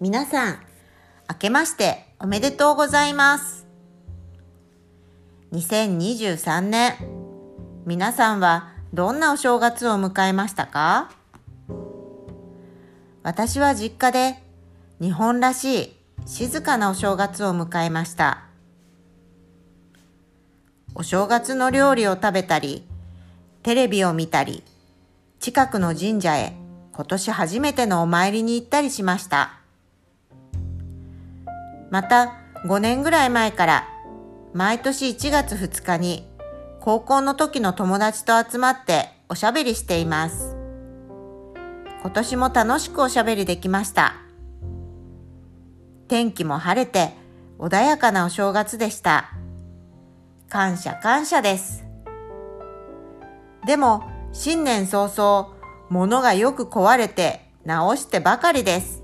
皆さん、明けましておめでとうございます。2023年、皆さんはどんなお正月を迎えましたか？私は実家で日本らしい静かなお正月を迎えました。お正月の料理を食べたり、テレビを見たり、近くの神社へ今年初めてのお参りに行ったりしました。また5年ぐらい前から毎年1月2日に高校の時の友達と集まっておしゃべりしています。今年も楽しくおしゃべりできました。天気も晴れて穏やかなお正月でした。感謝感謝です。でも新年早々物がよく壊れて直してばかりです。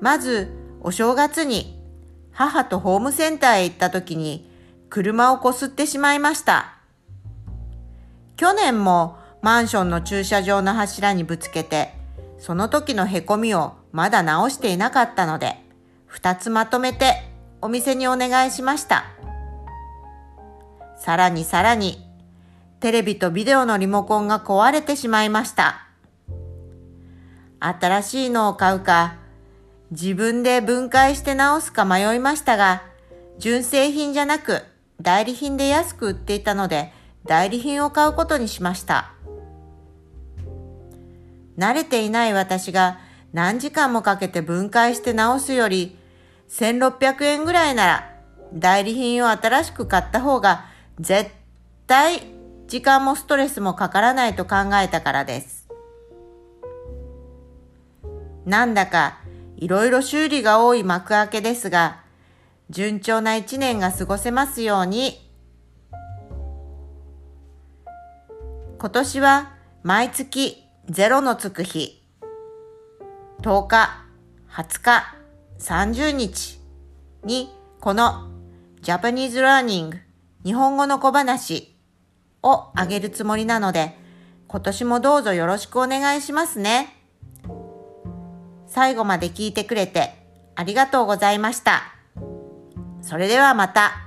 まずお正月に母とホームセンターへ行った時に車をこすってしまいました。去年もマンションの駐車場の柱にぶつけて、その時のへこみをまだ直していなかったので、二つまとめてお店にお願いしました。さらにさらに、テレビとビデオのリモコンが壊れてしまいました。新しいのを買うか、自分で分解して直すか迷いましたが、純正品じゃなく代理品で安く売っていたので、代理品を買うことにしました。慣れていない私が何時間もかけて分解して直すより、1600円ぐらいなら代理品を新しく買った方が絶対時間もストレスもかからないと考えたからです。なんだかいろいろ修理が多い幕開けですが、順調な一年が過ごせますように。今年は毎月ゼロのつく日、10日、20日、30日にこの Japanese Learning 日本語の小話をあげるつもりなので、今年もどうぞよろしくお願いしますね。最後まで聞いてくれてありがとうございました。それではまた。